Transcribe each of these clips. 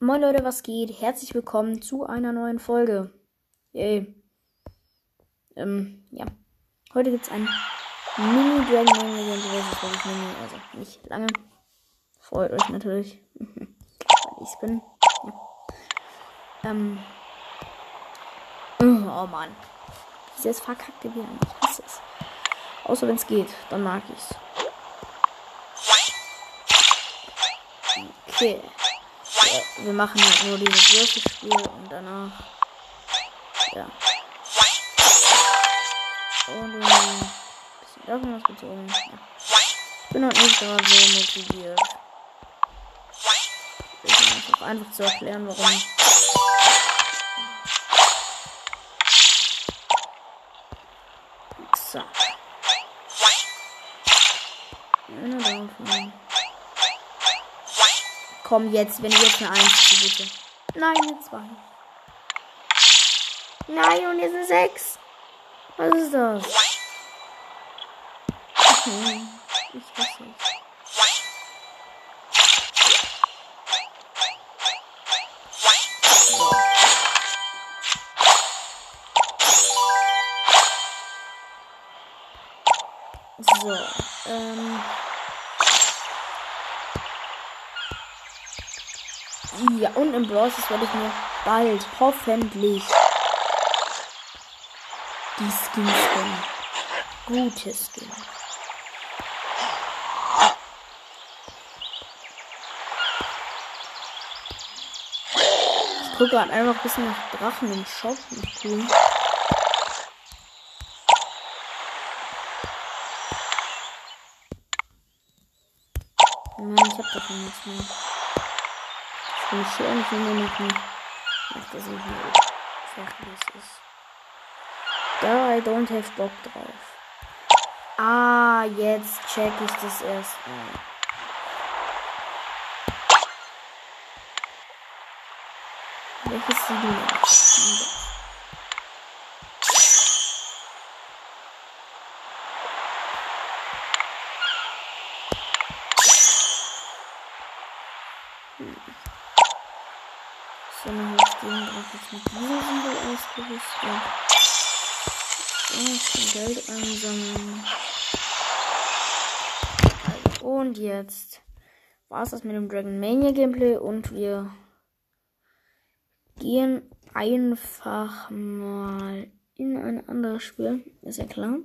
Moin Leute, was geht? Herzlich willkommen zu einer neuen Folge. Yay. Ähm, ja. Heute gibt's ein Mini Dragon Ball. Das ist wirklich Mini, also nicht lange. Freut euch natürlich. Weil ich bin. Ja. Ähm. Oh Mann. Dieses verkackte wieder. Ich hasse es. Außer wenn es geht, dann mag ich's. Okay. Wir machen halt nur dieses Würfelspiel und danach. Ja. Und ein bisschen davon was gezogen. Ja. Ich bin halt nicht gerade so motiviert. Ich versuche einfach zu erklären, warum. Zack. Einer davon. Komm jetzt, wenn du jetzt eine 1 ziehst, bitte. Nein, eine 2. Nein, und jetzt eine 6. Was ist das? Hm, Ich hasse es. Ja, und im Bros. werde ich mir bald, hoffentlich, die Skins gönnen. Gute Skins. Ich gucke gerade einfach ein bisschen nach Drachen im Shop. Nicht cool. Schön Dinge machen. Ach, das ist nicht fertig ist. Da, I don't have Bock drauf. Ah, jetzt check ich das erst mal. Welches Siegel? So, dann habe ich den drauf jetzt mit diesem Symbol ausgerüstet. Und Geld einsammeln. Und jetzt war es das mit dem Dragon Mania Gameplay und wir gehen einfach mal in ein anderes Spiel. Ist ja klar.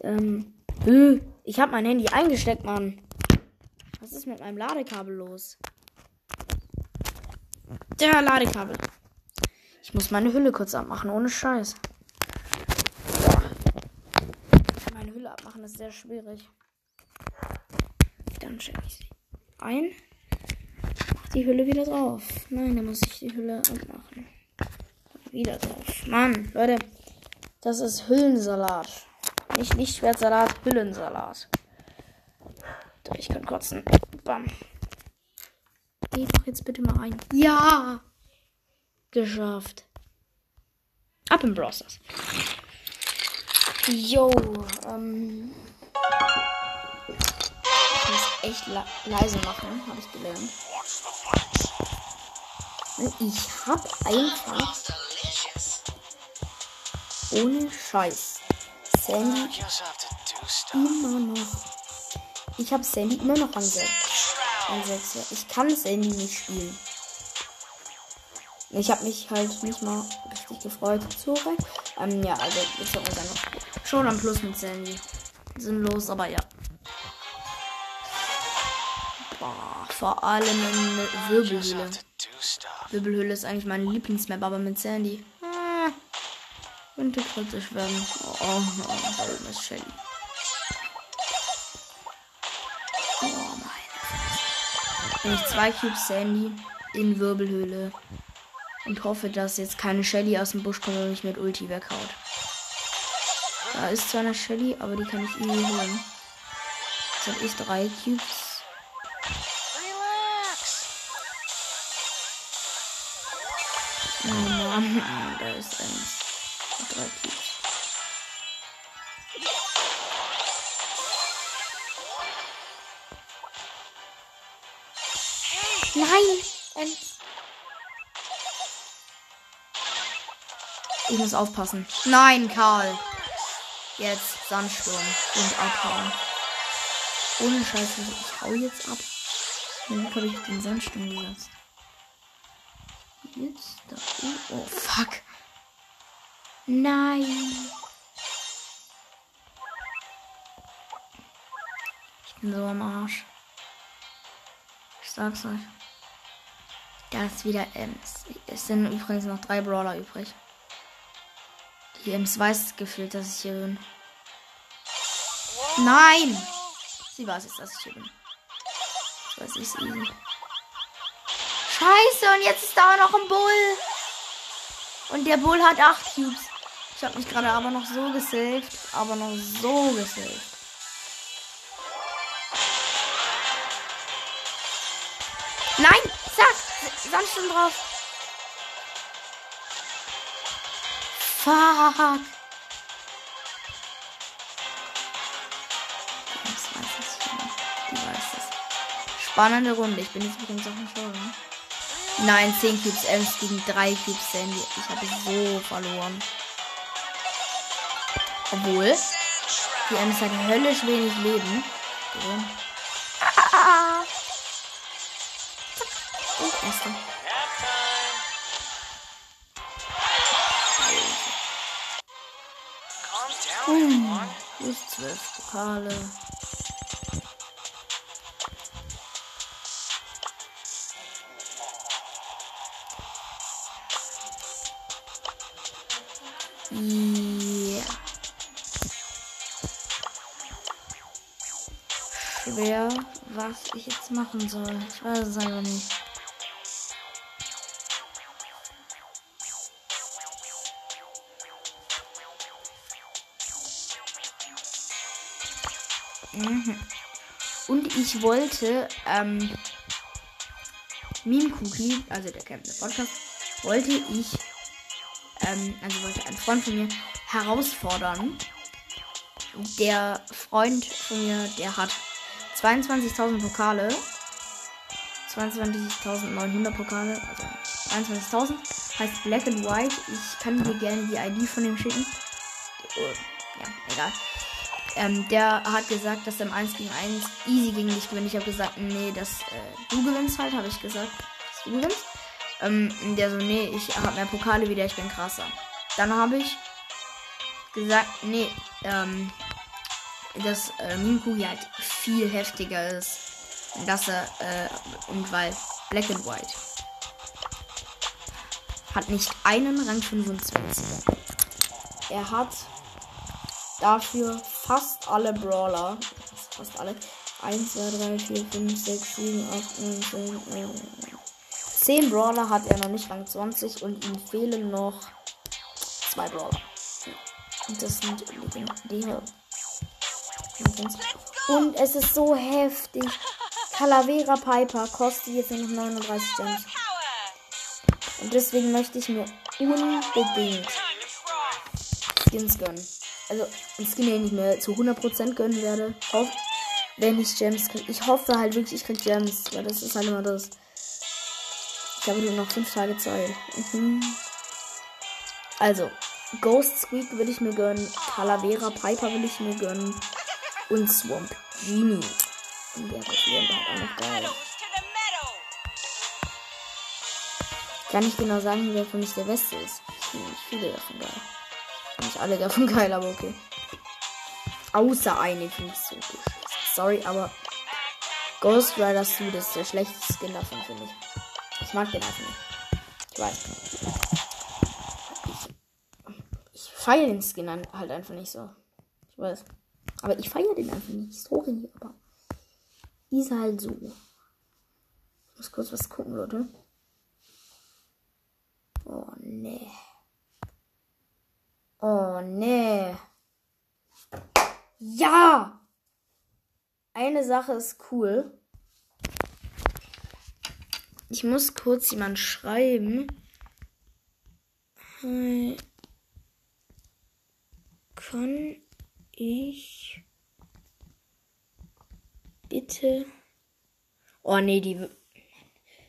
Ähm, äh, ich habe mein Handy eingesteckt, Mann. Was ist mit meinem Ladekabel los? Der Ladekabel. Ich muss meine Hülle kurz abmachen, ohne Scheiß. Meine Hülle abmachen ist sehr schwierig. Dann check ich sie ein. Mach die Hülle wieder drauf. Nein, dann muss ich die Hülle abmachen. Wieder drauf. Mann, Leute. Das ist Hüllensalat. Nicht Lichtschwertsalat, Hüllensalat. Ich kann kotzen. Bam. Geh doch jetzt bitte mal ein. Ja! Geschafft. Ab im Browsers. Yo, ähm. Ich muss echt le leise machen, habe ich gelernt. Ich hab einfach. Ohne Scheiß. Sandy immer noch. Ich habe Sandy immer noch an 6. An 6. Ich kann Sandy nicht spielen. Ich habe mich halt nicht mal richtig gefreut. Zurück. Ähm, ja, also ist auch dann noch schon am Plus mit Sandy. Sinnlos, aber ja. Boah, vor allem in Wirbelhöhle. Wirbelhöhle ist eigentlich meine Lieblingsmap, aber mit Sandy. Ah, könnte kritisch werden. Oh, oh, oh, da oben ist Shelly. Oh, meine. Wenn ich zwei Cubes Sandy in Wirbelhöhle und hoffe, dass jetzt keine Shelly aus dem Busch kommt und mich mit Ulti weghaut. Da ist zwar eine Shelly, aber die kann ich irgendwie holen. Jetzt habe ich drei Cubes. Oh Mann, da ist eins. Muss aufpassen. Nein, Karl. Jetzt Sandsturm und abhauen. Ohne Scheiße, ich hau jetzt ab. Wie habe ich den Sandsturm gesetzt? Jetzt da. Oh, oh, fuck. Nein. Ich bin so am Arsch. Ich sag's euch. Da ist wieder Ems. Es sind übrigens noch drei Brawler übrig. Die Ems weiß gefühlt, dass ich hier bin. Nein! Sie weiß jetzt, dass ich hier bin. Ich weiß, ist easy. Scheiße, und jetzt ist da noch ein Bull. Und der Bull hat 8 Cubes. Ich habe mich gerade aber noch so gesaved. Aber noch so gesaved. Nein! Sag! Sandsturm drauf. Fuck. Das weiß ich schon. Die weiß es. Spannende Runde. Ich bin jetzt übrigens auf dem Show. Nein, 10 Cubes Ems gegen 3 Cubes Sandy. Ich habe so verloren. Obwohl, die Ems hat höllisch wenig Leben. Ah. Und erster. Hm, plus 12 Pokale. Ja. Schwer, was ich jetzt machen soll. Ich weiß es einfach nicht. Ich wollte, ähm, Meme Cookie, also der Captain Podcast, wollte ich ähm, also wollte ein Freund von mir herausfordern. Der Freund von mir, der hat 22.000 Pokale. 22.900 Pokale, also 21.000. Heißt Black and White. Ich kann dir gerne die ID von dem schicken. Oh, ja, egal. Ähm, der hat gesagt, dass er im 1 gegen 1 easy gegen dich gewinnt. Ich habe gesagt, nee, dass äh, du gewinnst halt, habe ich gesagt. Dass du gewinnst. Ähm, der so, nee, ich habe mehr Pokale wieder, ich bin krasser. Dann habe ich gesagt, nee, ähm, dass äh, Mimku hier halt viel heftiger ist. Dass er, äh, und weil Black and White hat nicht einen Rang 25. Er hat dafür fast alle Brawler, fast alle, 1, 2, 3, 4, 5, 6, 7, 8, 9, 10, 11, 10 Brawler hat er noch nicht Rang 20 und ihm fehlen noch zwei Brawler. Und das sind legendäre. Und es ist so heftig. Calavera Piper kostet jetzt nur noch 39 Gems. Und deswegen möchte ich mir unbedingt Skins gönnen. Also ein Skin, den ich mir zu 100% gönnen werde. Hoff, wenn ich Gems kriege. Ich hoffe halt wirklich, ich kriege Gems. Weil das ist halt immer das. Ich habe nur noch 5 Tage Zeit. Mhm. Also, Ghost Squeak will ich mir gönnen. Calavera Piper will ich mir gönnen. Und Swamp Genie. Und der Swamp halt auch noch geil. Kann ich genau sagen, wer für mich der Beste ist. Ich finde viele davon geil. Nicht alle davon geil, aber okay. Außer eine finde ich so gut. Sorry, aber Ghost Rider Suit ist der schlechteste Skin davon, finde ich. Ich mag den einfach nicht. Ich weiß. Ich, ich feiere den Skin halt einfach nicht so. Ich weiß. Aber ich feiere den einfach nicht. Sorry, aber. Ist halt so. Ich muss kurz was gucken, Leute. Oh, nee. Oh, nee. Ja! Eine Sache ist cool. Ich muss kurz jemand schreiben. Kann ich bitte. Oh nee, die.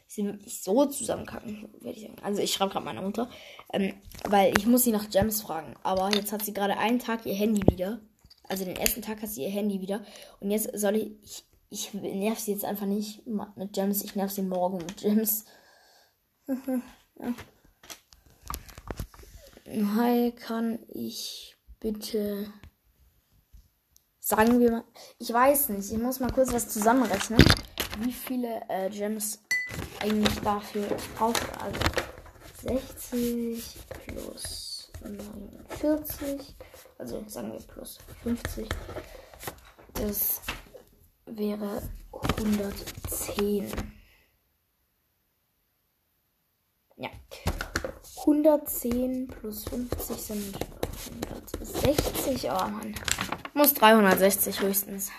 Sie wirklich so zusammenkacken, würde ich sagen. Also ich schreibe gerade meiner Mutter, ähm, weil ich muss sie nach Gems fragen. Aber jetzt hat sie gerade einen Tag ihr Handy wieder. Also den ersten Tag hat sie ihr Handy wieder. Und jetzt soll ich, ich, ich nerv sie jetzt einfach nicht mit Gems. Ich nerv sie morgen mit Gems. ja. Hi, kann ich bitte sagen wir mal, ich weiß nicht, ich muss mal kurz was zusammenrechnen, wie viele äh, Gems eigentlich dafür brauche. Also 60 plus 49, also sagen wir plus 50, das wäre 110. Ja. 110 plus 50 sind 160. Oh Mann. Muss 360 höchstens.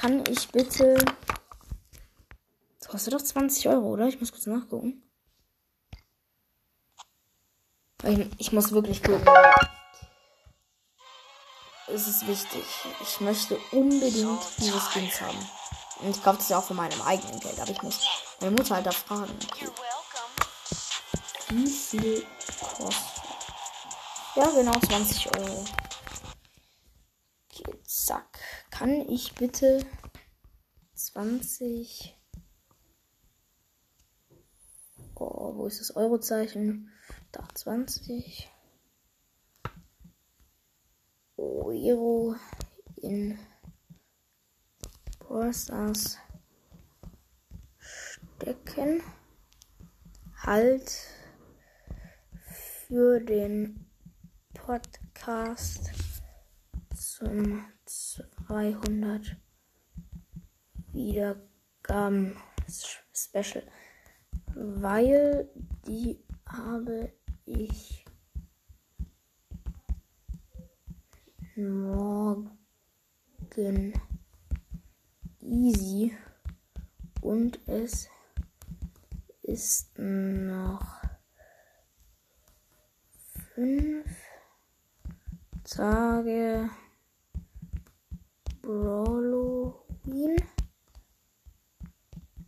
Kann ich bitte. Das kostet doch 20 Euro, oder? Ich muss kurz nachgucken. Ich, ich muss wirklich gucken. Es ist wichtig. Ich möchte unbedingt diese Skins haben. Und ich kaufe das ja auch von meinem eigenen Geld. Aber ich muss meine Mutter halt da fragen. Okay. Wie viel kostet? Ja, genau 20 Euro. Okay, zack. Kann ich bitte 20. Oh, wo ist das Eurozeichen? Da 20. Euro in Brawlstars stecken. Halt für den Podcast zum 200 Wiedergaben Special, weil die habe ich morgen. Easy. Und es ist noch fünf Tage Halloween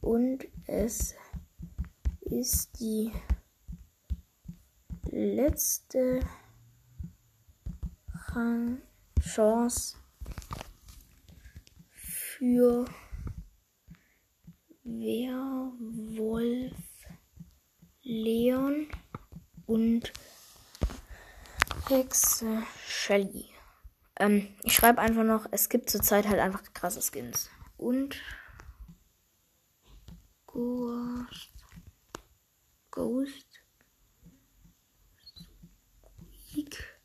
und es ist die letzte Chance für Werwolf Leon und Hexe Shelly. Ähm, ich schreibe einfach noch, es gibt zurzeit halt einfach krasse Skins. Und Ghost. Ghost. Squeak.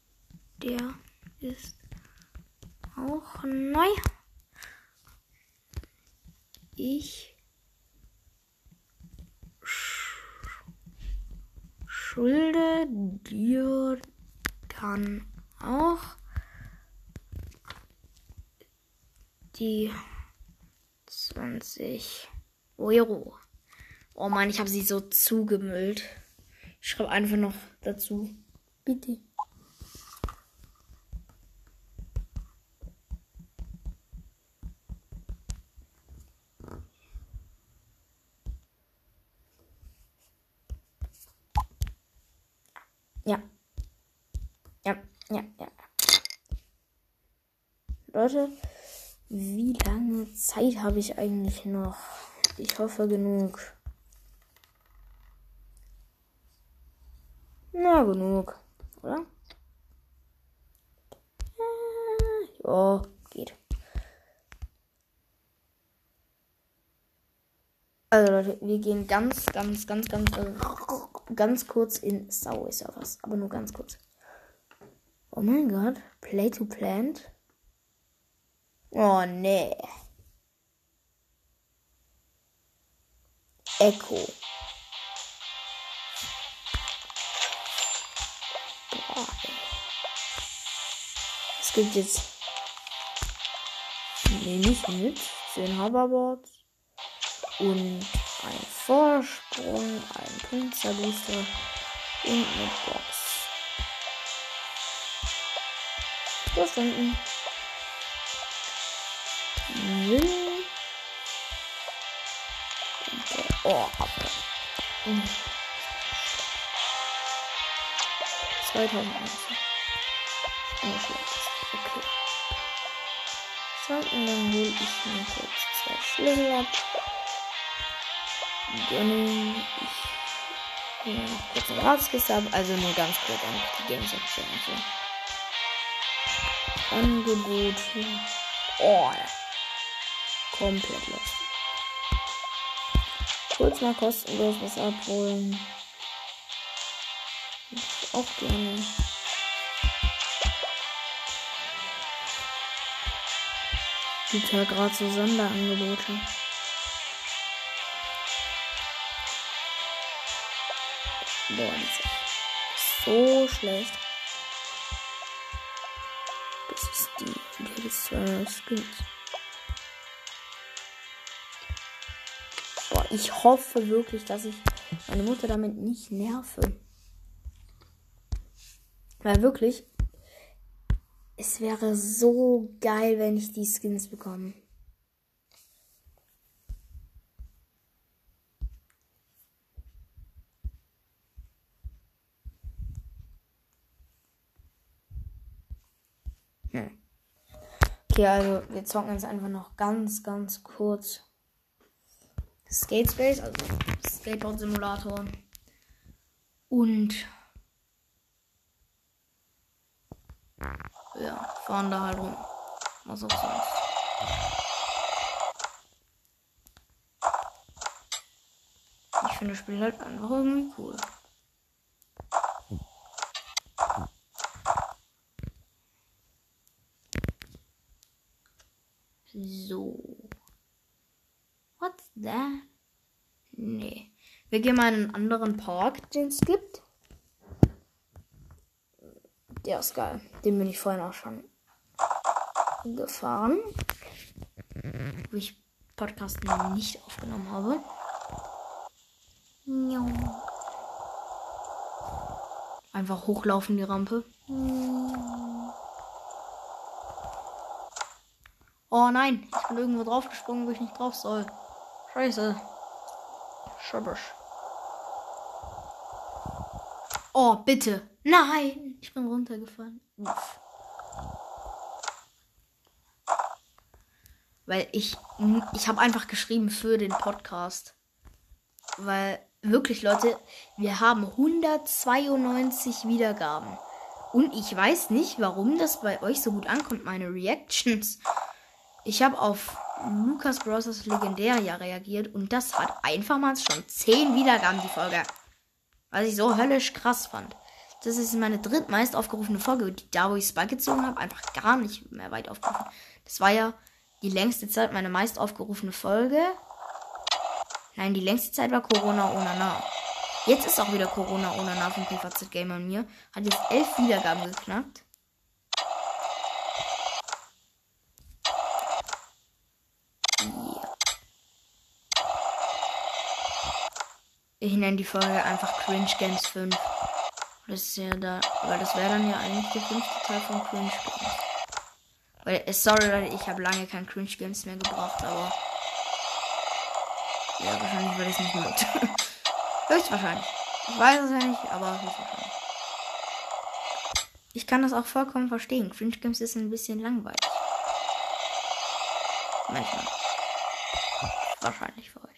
Der ist auch neu. Ich schulde dir dann auch die 20 Euro. Oh Mann, ich habe sie so zugemüllt. Ich schreibe einfach noch dazu. Bitte. Ja. Ja, ja, ja. Leute, wie lange Zeit habe ich eigentlich noch? Ich hoffe genug. Na, genug, oder? Ja, geht. Also Leute, wir gehen ganz, ganz, ganz, ganz, ganz kurz in Subway Surfers. Aber nur ganz kurz. Oh mein Gott, Play to Plant. Oh nee. Echo. Es gibt jetzt nehme ich mit 10 Hoverboards und ein Vorsprung, ein Punktzerbooster und eine Box. Verstanden. Oh, Mhm. 2000 Oh, Okay. So, und dann hole ich mir kurz zwei Schlüssel ab. Gönne ich mir noch kurz eine Ratskiste ab. Also nur ganz kurz an die Games Option und so. Angebot. Oh. Komplett los. Kurz mal kostenlos was abholen. Auch gerne. Gibt ja gerade so Sonderangebote. Boah, das ist so schlecht. Zwei Skins. Boah, ich hoffe wirklich, dass ich meine Mutter damit nicht nerve. Weil wirklich, es wäre so geil, wenn ich die Skins bekomme. Hm. Okay, also wir zocken jetzt einfach noch ganz, ganz kurz Skate Space, also Skateboard Simulator. Und ja, fahren da halt rum. Was auch sonst. Ich finde das Spiel halt einfach irgendwie cool. So. That? Nee. Wir gehen mal in einen anderen Park, den es gibt. Der ist geil. Den bin ich vorhin auch schon gefahren. Wo ich Podcast nicht aufgenommen habe. Einfach hochlaufen die Rampe. Oh nein, ich bin irgendwo draufgesprungen, wo ich nicht drauf soll. Scheiße. Schubbisch. Oh, bitte. Nein, ich bin runtergefallen. Uff. Weil ich, ich habe einfach geschrieben für den Podcast. Weil wirklich, Leute, wir haben 192 Wiedergaben. Und ich weiß nicht, warum das bei euch so gut ankommt, meine Reactions. Ich habe auf Lucas Bros. Legendär reagiert und das hat einfach mal schon 10 Wiedergaben, die Folge. Was ich so höllisch krass fand. Das ist meine drittmeist aufgerufene Folge, die da, wo ich Spike gezogen habe, einfach gar nicht mehr weit aufgerufen. Das war ja die längste Zeit meine meist aufgerufene Folge. Nein, die längste Zeit war Corona ohne Nah. Jetzt ist auch wieder Corona ohne Nah von PVZ Gamer und mir. Hat jetzt elf Wiedergaben geknackt. Ich nenne die Folge einfach Cringe Games 5. Das ist ja da, weil das wäre dann ja eigentlich der fünfte Teil von Cringe Games. Weil, äh, sorry Leute, ich habe lange kein Cringe Games mehr gebraucht, aber. Ja, wahrscheinlich, weil ich es nicht möchte. höchstwahrscheinlich. Ich weiß es ja nicht, aber höchstwahrscheinlich. Ich kann das auch vollkommen verstehen. Cringe Games ist ein bisschen langweilig. Manchmal. Wahrscheinlich für euch.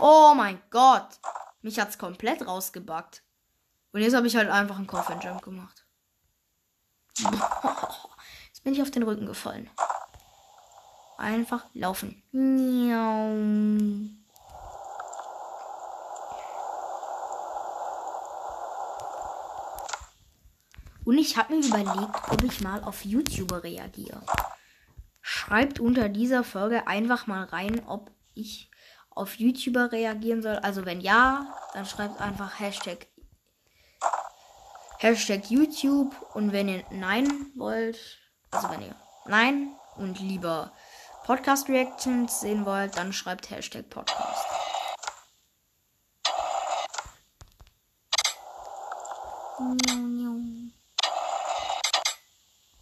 Oh mein Gott. Mich hat's komplett rausgebackt. Und jetzt habe ich halt einfach einen Coffin Jump gemacht. Jetzt bin ich auf den Rücken gefallen. Einfach laufen. Und ich habe mir überlegt, ob ich mal auf YouTuber reagiere. Schreibt unter dieser Folge einfach mal rein, ob ich auf YouTuber reagieren soll. Also wenn ja, dann schreibt einfach Hashtag, Hashtag YouTube. Und wenn ihr Nein wollt, also wenn ihr Nein und lieber Podcast Reactions sehen wollt, dann schreibt Hashtag Podcast.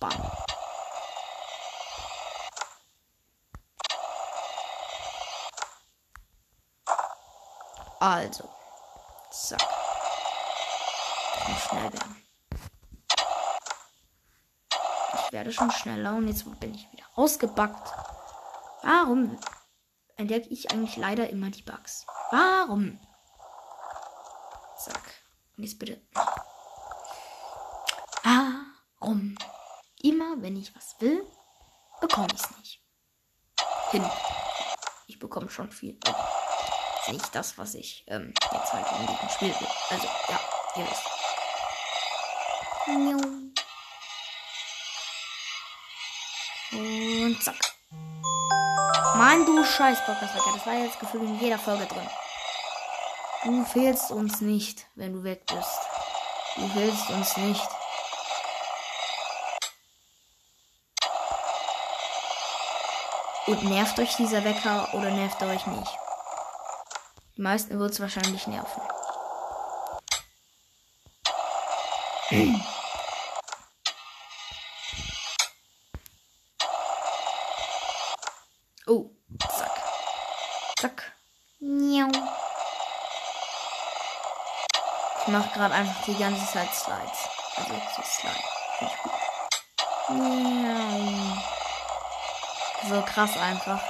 Bam. Also. Zack. Ich muss schnell werden. Ich werde schon schneller und jetzt bin ich wieder ausgebackt. Warum entdecke ich eigentlich leider immer die Bugs? Warum? Zack. Und jetzt bitte. Warum? Immer wenn ich was will, bekomme ich es nicht. Hin. Ich bekomme schon viel. Aber nicht das, was ich ähm, jetzt halt in diesem Spiel will. Also, ja, ihr wisst. Mann, du Scheiß-Podcast-Hacker. Das war jetzt gefühlt in jeder Folge drin. Du fehlst uns nicht, wenn du weg bist. Du fehlst uns nicht. Und nervt euch dieser Wecker oder nervt er euch nicht? Die meisten wird es wahrscheinlich nerven. Mache gerade einfach die ganze Zeit Slides. Also so Slide. Finde ich gut. Miau. So krass einfach.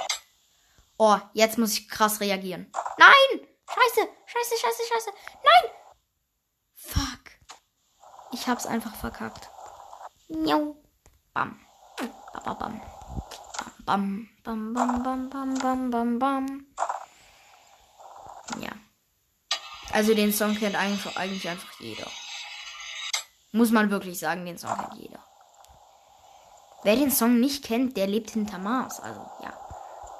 Oh, jetzt muss ich krass reagieren. Nein! Scheiße! Scheiße, scheiße, scheiße! Nein! Fuck. Ich hab's einfach verkackt. Miau. Bam. Bam, bam. Bam, bam, bam, bam, bam, bam, bam, bam. Ja. Also den Song kennt eigentlich, eigentlich einfach jeder. Muss man wirklich sagen, den Song kennt jeder. Wer den Song nicht kennt, der lebt hinter Mars. Also, ja.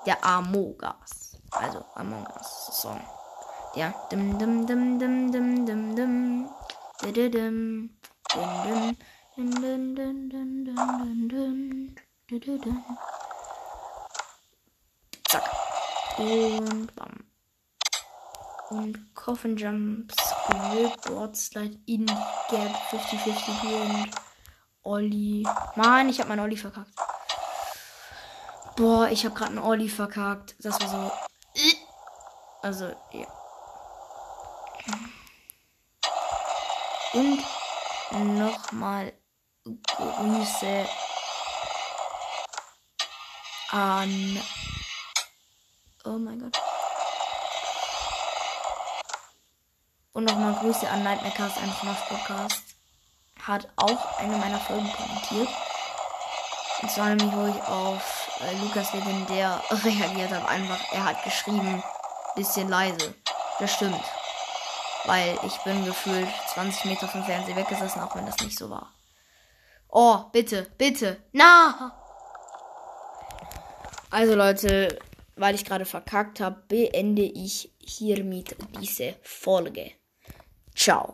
Der Amogas. Also, Among Us Song. Dim, dim. Dim, dim, dim, dim, dim, dim, Zack. Und bam. Und Coffin Jumps, Board Slide in Gap 50-50 und Olli. Mann, ich hab meinen Olli verkackt. Boah, ich hab gerade einen Olli verkackt. Das war so. Also, ja. Und nochmal Grüße an. Oh mein Gott. Und nochmal Grüße an Nightmare Cast, ein Podcast hat auch eine meiner Folgen kommentiert. Und zwar nämlich, wo ich auf äh, Lukas Legendär reagiert habe. Einfach, er hat geschrieben, bisschen leise. Das stimmt. Weil ich bin gefühlt 20 Meter vom Fernseher weggesessen, auch wenn das nicht so war. Oh, bitte, bitte. Na! Also Leute, weil ich gerade verkackt habe, beende ich hiermit diese Folge. Tchau!